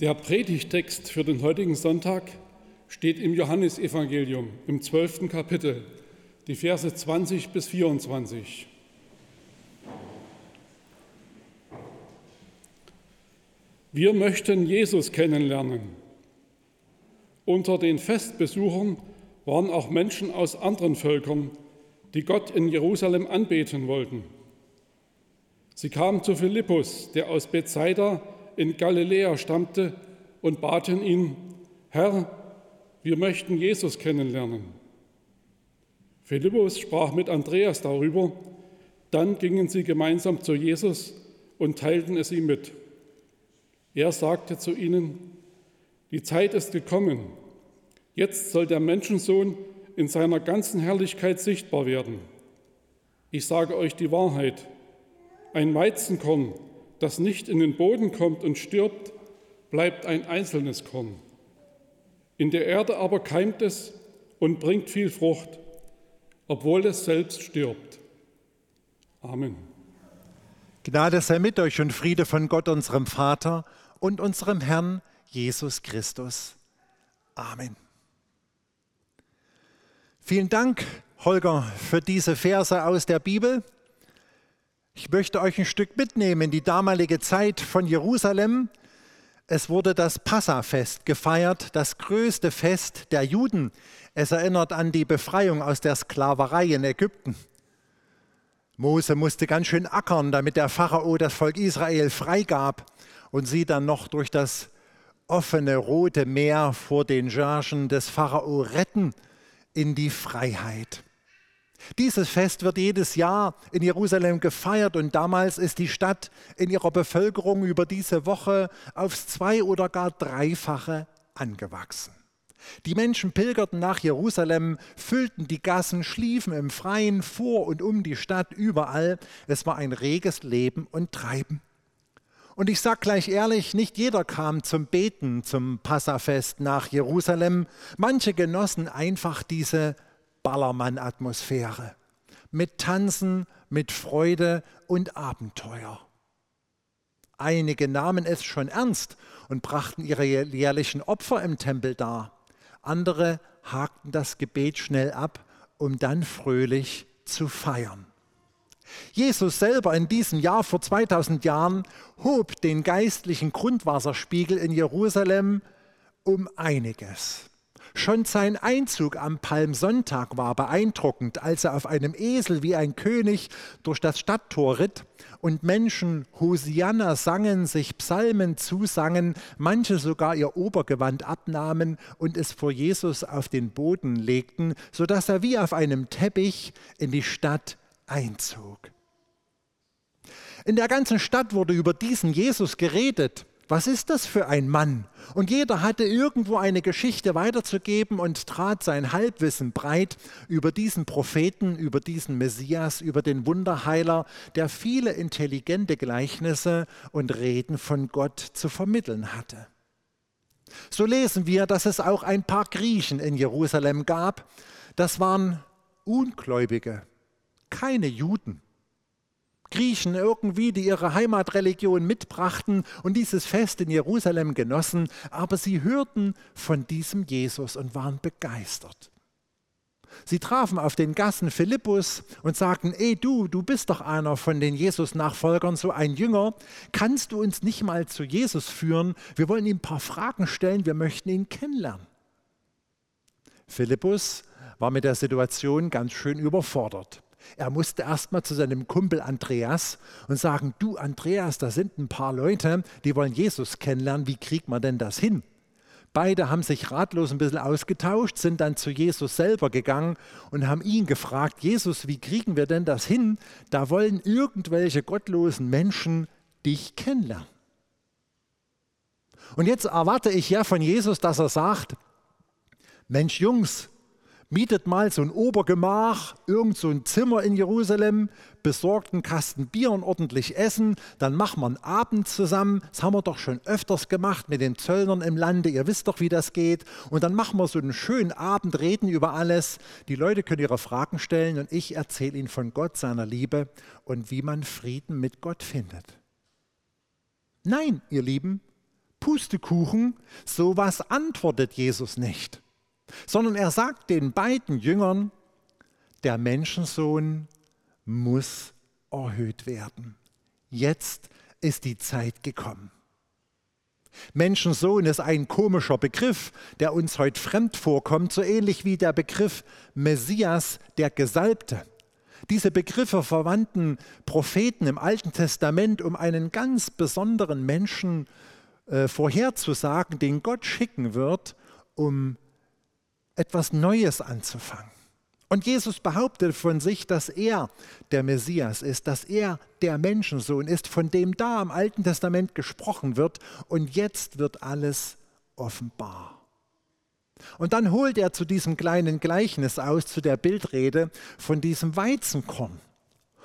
Der Predigtext für den heutigen Sonntag steht im Johannesevangelium im zwölften Kapitel, die Verse 20 bis 24. Wir möchten Jesus kennenlernen. Unter den Festbesuchern waren auch Menschen aus anderen Völkern, die Gott in Jerusalem anbeten wollten. Sie kamen zu Philippus, der aus Bethsaida in Galiläa stammte, und baten ihn, Herr, wir möchten Jesus kennenlernen. Philippus sprach mit Andreas darüber, dann gingen sie gemeinsam zu Jesus und teilten es ihm mit. Er sagte zu ihnen, die Zeit ist gekommen, jetzt soll der Menschensohn in seiner ganzen Herrlichkeit sichtbar werden. Ich sage euch die Wahrheit, ein Weizenkorn, das nicht in den Boden kommt und stirbt, bleibt ein einzelnes Korn. In der Erde aber keimt es und bringt viel Frucht, obwohl es selbst stirbt. Amen. Gnade sei mit euch und Friede von Gott, unserem Vater und unserem Herrn Jesus Christus. Amen. Vielen Dank, Holger, für diese Verse aus der Bibel. Ich möchte euch ein Stück mitnehmen in die damalige Zeit von Jerusalem. Es wurde das Passafest gefeiert, das größte Fest der Juden. Es erinnert an die Befreiung aus der Sklaverei in Ägypten. Mose musste ganz schön ackern, damit der Pharao das Volk Israel freigab und sie dann noch durch das offene rote Meer vor den Chargen des Pharao retten in die Freiheit. Dieses Fest wird jedes Jahr in Jerusalem gefeiert und damals ist die Stadt in ihrer Bevölkerung über diese Woche aufs zwei- oder gar dreifache angewachsen. Die Menschen pilgerten nach Jerusalem, füllten die Gassen, schliefen im Freien vor und um die Stadt überall. Es war ein reges Leben und Treiben. Und ich sage gleich ehrlich, nicht jeder kam zum Beten zum Passafest nach Jerusalem. Manche genossen einfach diese Ballermann-Atmosphäre. Mit Tanzen, mit Freude und Abenteuer. Einige nahmen es schon ernst und brachten ihre jährlichen Opfer im Tempel dar. Andere hakten das Gebet schnell ab, um dann fröhlich zu feiern. Jesus selber in diesem Jahr vor 2000 Jahren hob den geistlichen Grundwasserspiegel in Jerusalem um einiges. Schon sein Einzug am Palmsonntag war beeindruckend, als er auf einem Esel wie ein König durch das Stadttor ritt und Menschen Hosianna sangen, sich Psalmen zusangen, manche sogar ihr Obergewand abnahmen und es vor Jesus auf den Boden legten, sodass er wie auf einem Teppich in die Stadt einzog. In der ganzen Stadt wurde über diesen Jesus geredet was ist das für ein Mann? Und jeder hatte irgendwo eine Geschichte weiterzugeben und trat sein Halbwissen breit über diesen Propheten, über diesen Messias, über den Wunderheiler, der viele intelligente Gleichnisse und Reden von Gott zu vermitteln hatte. So lesen wir, dass es auch ein paar Griechen in Jerusalem gab. Das waren Ungläubige, keine Juden. Griechen irgendwie, die ihre Heimatreligion mitbrachten und dieses Fest in Jerusalem genossen, aber sie hörten von diesem Jesus und waren begeistert. Sie trafen auf den Gassen Philippus und sagten, ey du, du bist doch einer von den Jesus-Nachfolgern, so ein Jünger, kannst du uns nicht mal zu Jesus führen? Wir wollen ihm ein paar Fragen stellen, wir möchten ihn kennenlernen. Philippus war mit der Situation ganz schön überfordert. Er musste erstmal zu seinem Kumpel Andreas und sagen, du Andreas, da sind ein paar Leute, die wollen Jesus kennenlernen, wie kriegt man denn das hin? Beide haben sich ratlos ein bisschen ausgetauscht, sind dann zu Jesus selber gegangen und haben ihn gefragt, Jesus, wie kriegen wir denn das hin? Da wollen irgendwelche gottlosen Menschen dich kennenlernen. Und jetzt erwarte ich ja von Jesus, dass er sagt, Mensch Jungs, mietet mal so ein Obergemach, irgend so ein Zimmer in Jerusalem, besorgt einen Kasten Bier und ordentlich Essen, dann machen wir einen Abend zusammen. Das haben wir doch schon öfters gemacht mit den Zöllnern im Lande. Ihr wisst doch, wie das geht. Und dann machen wir so einen schönen Abend, reden über alles. Die Leute können ihre Fragen stellen und ich erzähle ihnen von Gott, seiner Liebe und wie man Frieden mit Gott findet. Nein, ihr Lieben, Pustekuchen, sowas antwortet Jesus nicht, sondern er sagt den beiden Jüngern, der Menschensohn muss erhöht werden. Jetzt ist die Zeit gekommen. Menschensohn ist ein komischer Begriff, der uns heute fremd vorkommt, so ähnlich wie der Begriff Messias, der Gesalbte. Diese Begriffe verwandten Propheten im Alten Testament, um einen ganz besonderen Menschen äh, vorherzusagen, den Gott schicken wird, um etwas Neues anzufangen. Und Jesus behauptet von sich, dass er der Messias ist, dass er der Menschensohn ist, von dem da im Alten Testament gesprochen wird. Und jetzt wird alles offenbar. Und dann holt er zu diesem kleinen Gleichnis aus, zu der Bildrede von diesem Weizenkorn.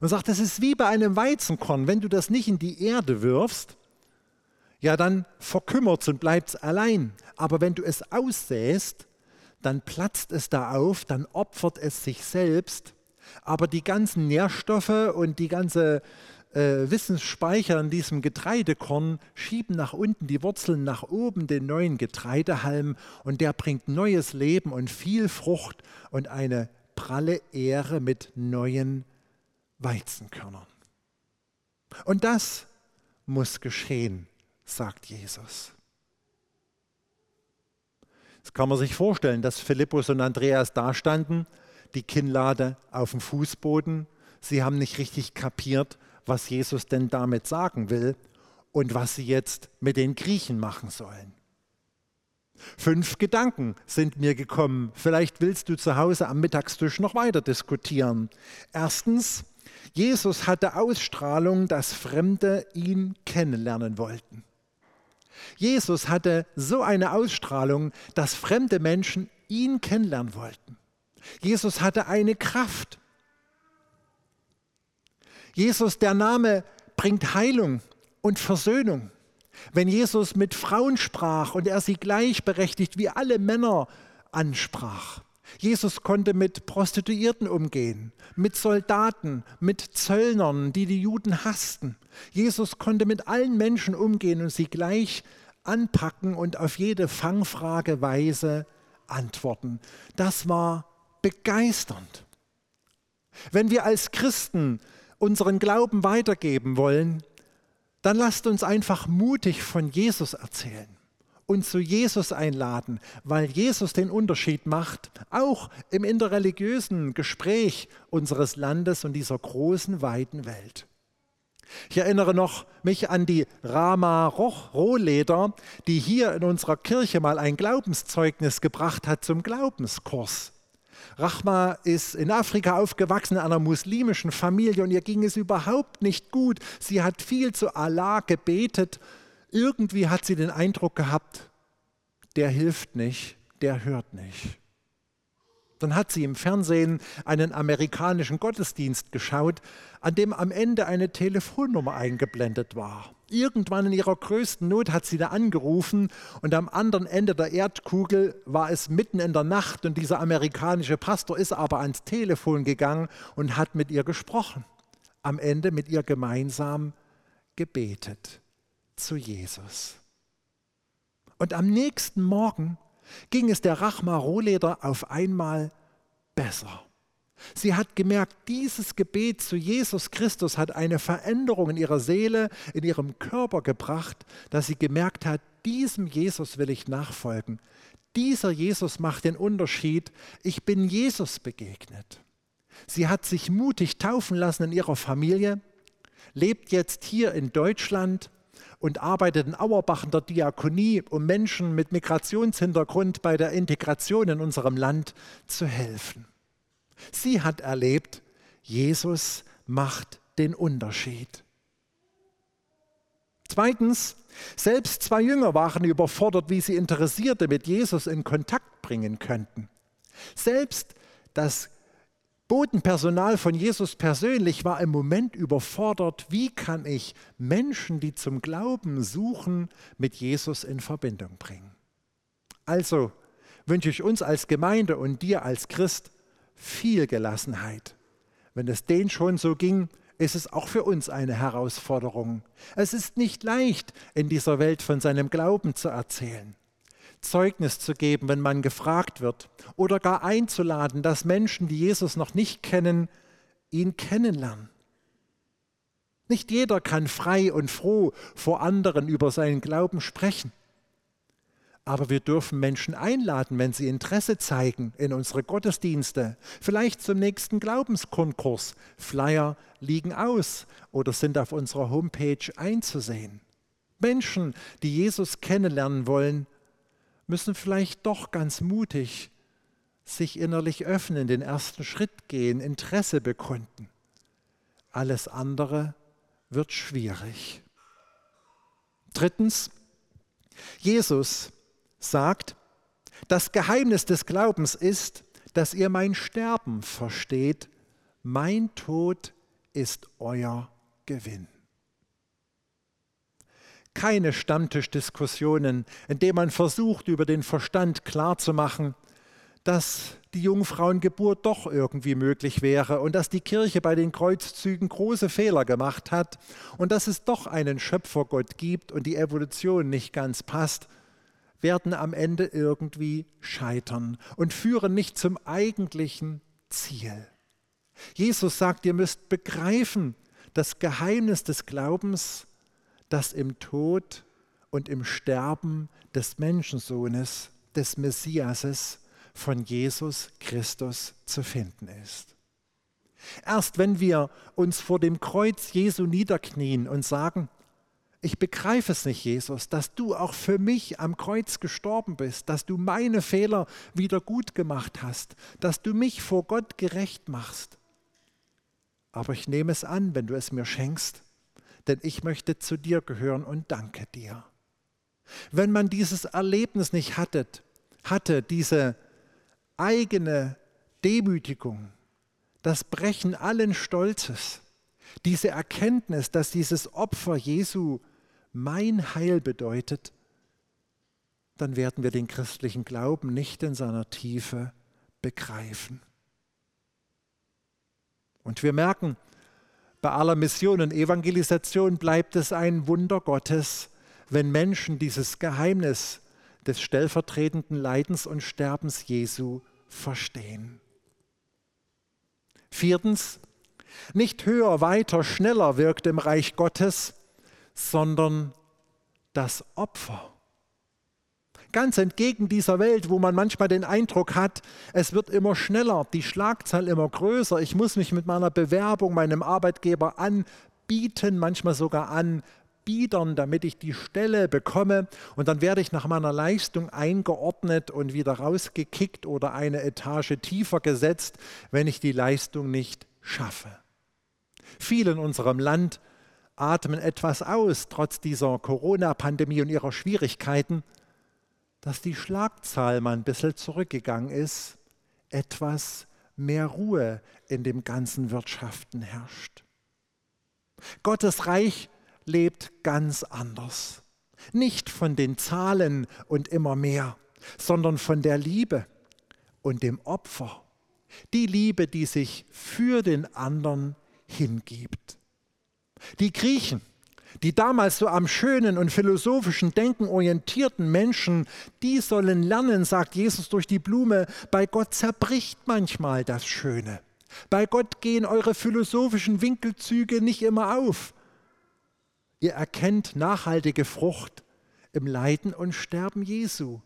Und sagt, das ist wie bei einem Weizenkorn. Wenn du das nicht in die Erde wirfst, ja, dann verkümmert es und bleibt es allein. Aber wenn du es aussäst, dann platzt es da auf, dann opfert es sich selbst, aber die ganzen Nährstoffe und die ganze äh, Wissensspeicher in diesem Getreidekorn schieben nach unten die Wurzeln nach oben den neuen Getreidehalm und der bringt neues Leben und viel Frucht und eine pralle Ehre mit neuen Weizenkörnern. Und das muss geschehen, sagt Jesus. Das kann man sich vorstellen, dass Philippus und Andreas da standen, die Kinnlade auf dem Fußboden. Sie haben nicht richtig kapiert, was Jesus denn damit sagen will und was sie jetzt mit den Griechen machen sollen. Fünf Gedanken sind mir gekommen. Vielleicht willst du zu Hause am Mittagstisch noch weiter diskutieren. Erstens, Jesus hatte Ausstrahlung, dass Fremde ihn kennenlernen wollten. Jesus hatte so eine Ausstrahlung, dass fremde Menschen ihn kennenlernen wollten. Jesus hatte eine Kraft. Jesus, der Name bringt Heilung und Versöhnung. Wenn Jesus mit Frauen sprach und er sie gleichberechtigt wie alle Männer ansprach. Jesus konnte mit Prostituierten umgehen, mit Soldaten, mit Zöllnern, die die Juden hassten. Jesus konnte mit allen Menschen umgehen und sie gleich anpacken und auf jede Fangfrage weise antworten. Das war begeisternd. Wenn wir als Christen unseren Glauben weitergeben wollen, dann lasst uns einfach mutig von Jesus erzählen und zu Jesus einladen, weil Jesus den Unterschied macht, auch im interreligiösen Gespräch unseres Landes und dieser großen, weiten Welt. Ich erinnere noch mich an die Rama Rohleder, die hier in unserer Kirche mal ein Glaubenszeugnis gebracht hat zum Glaubenskurs. Rachma ist in Afrika aufgewachsen, in einer muslimischen Familie und ihr ging es überhaupt nicht gut. Sie hat viel zu Allah gebetet. Irgendwie hat sie den Eindruck gehabt, der hilft nicht, der hört nicht. Dann hat sie im Fernsehen einen amerikanischen Gottesdienst geschaut, an dem am Ende eine Telefonnummer eingeblendet war. Irgendwann in ihrer größten Not hat sie da angerufen und am anderen Ende der Erdkugel war es mitten in der Nacht und dieser amerikanische Pastor ist aber ans Telefon gegangen und hat mit ihr gesprochen. Am Ende mit ihr gemeinsam gebetet zu Jesus. Und am nächsten Morgen ging es der Rachma Rohleder auf einmal besser. Sie hat gemerkt, dieses Gebet zu Jesus Christus hat eine Veränderung in ihrer Seele, in ihrem Körper gebracht, dass sie gemerkt hat, diesem Jesus will ich nachfolgen. Dieser Jesus macht den Unterschied. Ich bin Jesus begegnet. Sie hat sich mutig taufen lassen in ihrer Familie, lebt jetzt hier in Deutschland und arbeitet in Auerbach in der Diakonie, um Menschen mit Migrationshintergrund bei der Integration in unserem Land zu helfen. Sie hat erlebt, Jesus macht den Unterschied. Zweitens, selbst zwei Jünger waren überfordert, wie sie Interessierte mit Jesus in Kontakt bringen könnten. Selbst das Bodenpersonal von Jesus persönlich war im Moment überfordert, wie kann ich Menschen, die zum Glauben suchen, mit Jesus in Verbindung bringen. Also wünsche ich uns als Gemeinde und dir als Christ viel Gelassenheit. Wenn es denen schon so ging ist es auch für uns eine Herausforderung. Es ist nicht leicht, in dieser Welt von seinem Glauben zu erzählen. Zeugnis zu geben, wenn man gefragt wird, oder gar einzuladen, dass Menschen, die Jesus noch nicht kennen, ihn kennenlernen. Nicht jeder kann frei und froh vor anderen über seinen Glauben sprechen. Aber wir dürfen Menschen einladen, wenn sie Interesse zeigen in unsere Gottesdienste, vielleicht zum nächsten Glaubenskonkurs. Flyer liegen aus oder sind auf unserer Homepage einzusehen. Menschen, die Jesus kennenlernen wollen, müssen vielleicht doch ganz mutig sich innerlich öffnen, den ersten Schritt gehen, Interesse bekunden. Alles andere wird schwierig. Drittens, Jesus sagt, das Geheimnis des Glaubens ist, dass ihr mein Sterben versteht, mein Tod ist euer Gewinn. Keine Stammtischdiskussionen, in denen man versucht, über den Verstand klarzumachen, dass die Jungfrauengeburt doch irgendwie möglich wäre und dass die Kirche bei den Kreuzzügen große Fehler gemacht hat und dass es doch einen Schöpfergott gibt und die Evolution nicht ganz passt, werden am Ende irgendwie scheitern und führen nicht zum eigentlichen Ziel. Jesus sagt, ihr müsst begreifen, das Geheimnis des Glaubens, das im Tod und im Sterben des Menschensohnes, des Messiases, von Jesus Christus zu finden ist. Erst wenn wir uns vor dem Kreuz Jesu niederknien und sagen, ich begreife es nicht, Jesus, dass du auch für mich am Kreuz gestorben bist, dass du meine Fehler wieder gut gemacht hast, dass du mich vor Gott gerecht machst. Aber ich nehme es an, wenn du es mir schenkst, denn ich möchte zu dir gehören und danke dir. Wenn man dieses Erlebnis nicht hatte, hatte diese eigene Demütigung, das Brechen allen Stolzes, diese Erkenntnis, dass dieses Opfer Jesu mein Heil bedeutet, dann werden wir den christlichen Glauben nicht in seiner Tiefe begreifen. Und wir merken, bei aller Mission und Evangelisation bleibt es ein Wunder Gottes, wenn Menschen dieses Geheimnis des stellvertretenden Leidens und Sterbens Jesu verstehen. Viertens, nicht höher, weiter, schneller wirkt im Reich Gottes, sondern das Opfer. Ganz entgegen dieser Welt, wo man manchmal den Eindruck hat, es wird immer schneller, die Schlagzahl immer größer, ich muss mich mit meiner Bewerbung meinem Arbeitgeber anbieten, manchmal sogar anbiedern, damit ich die Stelle bekomme. Und dann werde ich nach meiner Leistung eingeordnet und wieder rausgekickt oder eine Etage tiefer gesetzt, wenn ich die Leistung nicht schaffe. Viele in unserem Land atmen etwas aus, trotz dieser Corona-Pandemie und ihrer Schwierigkeiten, dass die Schlagzahl mal ein bisschen zurückgegangen ist, etwas mehr Ruhe in dem ganzen Wirtschaften herrscht. Gottes Reich lebt ganz anders. Nicht von den Zahlen und immer mehr, sondern von der Liebe und dem Opfer. Die Liebe, die sich für den anderen hingibt. Die Griechen, die damals so am schönen und philosophischen Denken orientierten Menschen, die sollen lernen, sagt Jesus durch die Blume, bei Gott zerbricht manchmal das Schöne. Bei Gott gehen eure philosophischen Winkelzüge nicht immer auf. Ihr erkennt nachhaltige Frucht im Leiden und Sterben Jesu,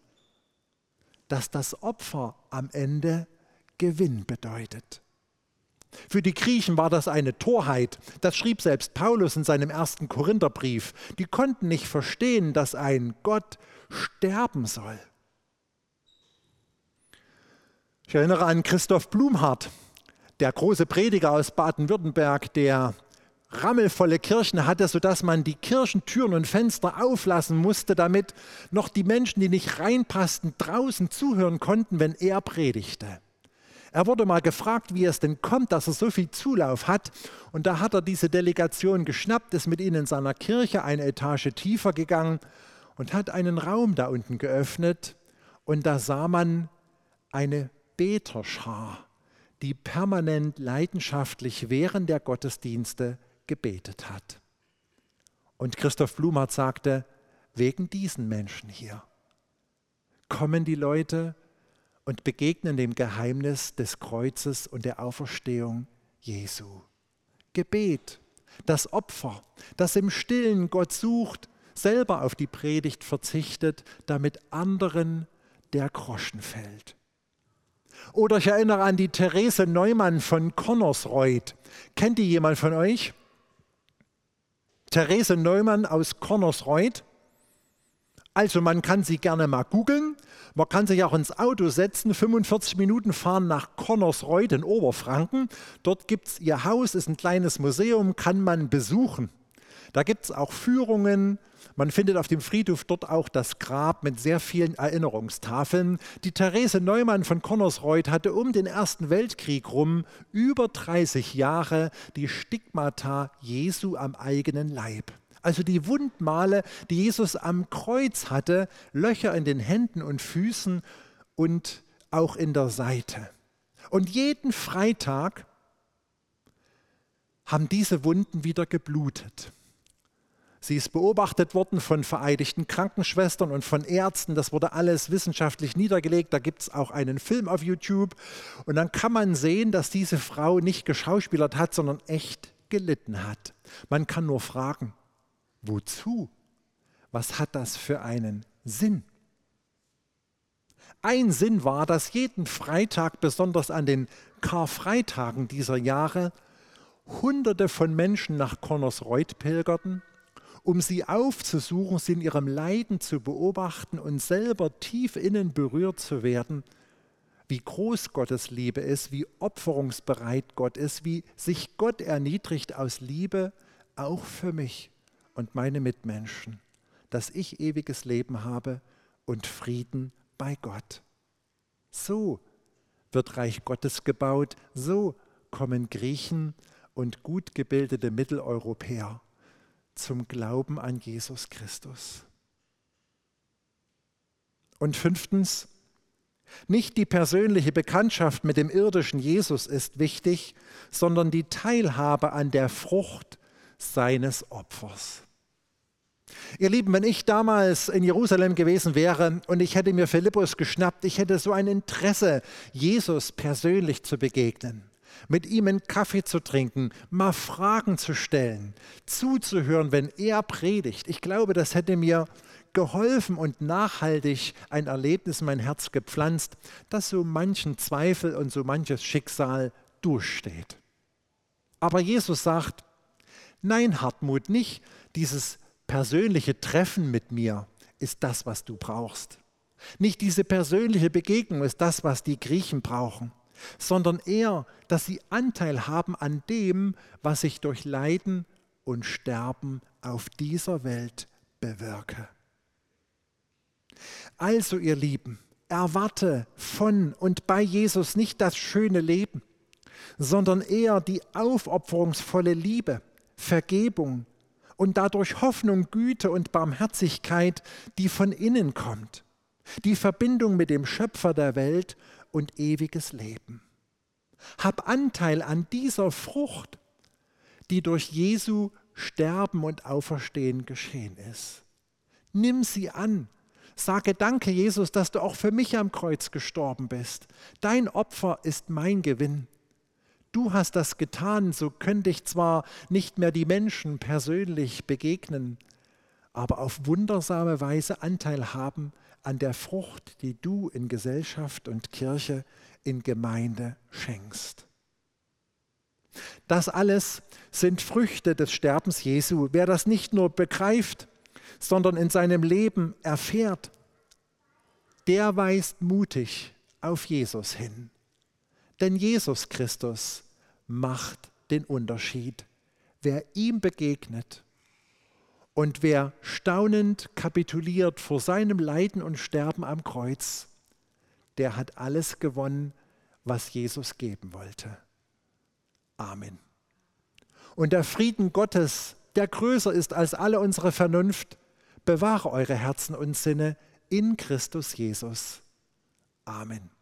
dass das Opfer am Ende Gewinn bedeutet. Für die Griechen war das eine Torheit. Das schrieb selbst Paulus in seinem ersten Korintherbrief. Die konnten nicht verstehen, dass ein Gott sterben soll. Ich erinnere an Christoph Blumhardt, der große Prediger aus Baden-Württemberg, der rammelvolle Kirchen hatte, sodass man die Kirchentüren und Fenster auflassen musste, damit noch die Menschen, die nicht reinpassten, draußen zuhören konnten, wenn er predigte. Er wurde mal gefragt, wie es denn kommt, dass er so viel Zulauf hat. Und da hat er diese Delegation geschnappt, ist mit ihnen in seiner Kirche eine Etage tiefer gegangen und hat einen Raum da unten geöffnet. Und da sah man eine Beterschar, die permanent leidenschaftlich während der Gottesdienste gebetet hat. Und Christoph Blumhardt sagte, wegen diesen Menschen hier kommen die Leute und begegnen dem Geheimnis des Kreuzes und der Auferstehung Jesu. Gebet, das Opfer, das im stillen Gott sucht, selber auf die Predigt verzichtet, damit anderen der Groschen fällt. Oder ich erinnere an die Therese Neumann von Connersreuth. Kennt die jemand von euch? Therese Neumann aus Connersreuth. Also man kann sie gerne mal googeln. Man kann sich auch ins Auto setzen, 45 Minuten fahren nach Connersreuth in Oberfranken. Dort gibt es ihr Haus, ist ein kleines Museum, kann man besuchen. Da gibt es auch Führungen. Man findet auf dem Friedhof dort auch das Grab mit sehr vielen Erinnerungstafeln. Die Therese Neumann von Connersreuth hatte um den Ersten Weltkrieg rum über 30 Jahre die Stigmata Jesu am eigenen Leib. Also die Wundmale, die Jesus am Kreuz hatte, Löcher in den Händen und Füßen und auch in der Seite. Und jeden Freitag haben diese Wunden wieder geblutet. Sie ist beobachtet worden von vereidigten Krankenschwestern und von Ärzten. Das wurde alles wissenschaftlich niedergelegt. Da gibt es auch einen Film auf YouTube. Und dann kann man sehen, dass diese Frau nicht geschauspielert hat, sondern echt gelitten hat. Man kann nur fragen, wozu? Was hat das für einen Sinn? Ein Sinn war, dass jeden Freitag, besonders an den Karfreitagen dieser Jahre, Hunderte von Menschen nach Connersreuth pilgerten um sie aufzusuchen, sie in ihrem Leiden zu beobachten und selber tief innen berührt zu werden, wie groß Gottes Liebe ist, wie opferungsbereit Gott ist, wie sich Gott erniedrigt aus Liebe, auch für mich und meine Mitmenschen, dass ich ewiges Leben habe und Frieden bei Gott. So wird Reich Gottes gebaut, so kommen Griechen und gut gebildete Mitteleuropäer zum Glauben an Jesus Christus. Und fünftens, nicht die persönliche Bekanntschaft mit dem irdischen Jesus ist wichtig, sondern die Teilhabe an der Frucht seines Opfers. Ihr Lieben, wenn ich damals in Jerusalem gewesen wäre und ich hätte mir Philippus geschnappt, ich hätte so ein Interesse, Jesus persönlich zu begegnen mit ihm einen Kaffee zu trinken, mal Fragen zu stellen, zuzuhören, wenn er predigt. Ich glaube, das hätte mir geholfen und nachhaltig ein Erlebnis in mein Herz gepflanzt, das so manchen Zweifel und so manches Schicksal durchsteht. Aber Jesus sagt, nein, Hartmut, nicht dieses persönliche Treffen mit mir ist das, was du brauchst. Nicht diese persönliche Begegnung ist das, was die Griechen brauchen sondern eher, dass sie Anteil haben an dem, was ich durch Leiden und Sterben auf dieser Welt bewirke. Also ihr Lieben, erwarte von und bei Jesus nicht das schöne Leben, sondern eher die aufopferungsvolle Liebe, Vergebung und dadurch Hoffnung, Güte und Barmherzigkeit, die von innen kommt, die Verbindung mit dem Schöpfer der Welt und ewiges Leben. Hab Anteil an dieser Frucht, die durch Jesu Sterben und Auferstehen geschehen ist. Nimm sie an. Sage Danke, Jesus, dass du auch für mich am Kreuz gestorben bist. Dein Opfer ist mein Gewinn. Du hast das getan, so könnte ich zwar nicht mehr die Menschen persönlich begegnen, aber auf wundersame Weise Anteil haben an der Frucht, die du in Gesellschaft und Kirche, in Gemeinde schenkst. Das alles sind Früchte des Sterbens Jesu. Wer das nicht nur begreift, sondern in seinem Leben erfährt, der weist mutig auf Jesus hin. Denn Jesus Christus macht den Unterschied. Wer ihm begegnet, und wer staunend kapituliert vor seinem Leiden und Sterben am Kreuz, der hat alles gewonnen, was Jesus geben wollte. Amen. Und der Frieden Gottes, der größer ist als alle unsere Vernunft, bewahre eure Herzen und Sinne in Christus Jesus. Amen.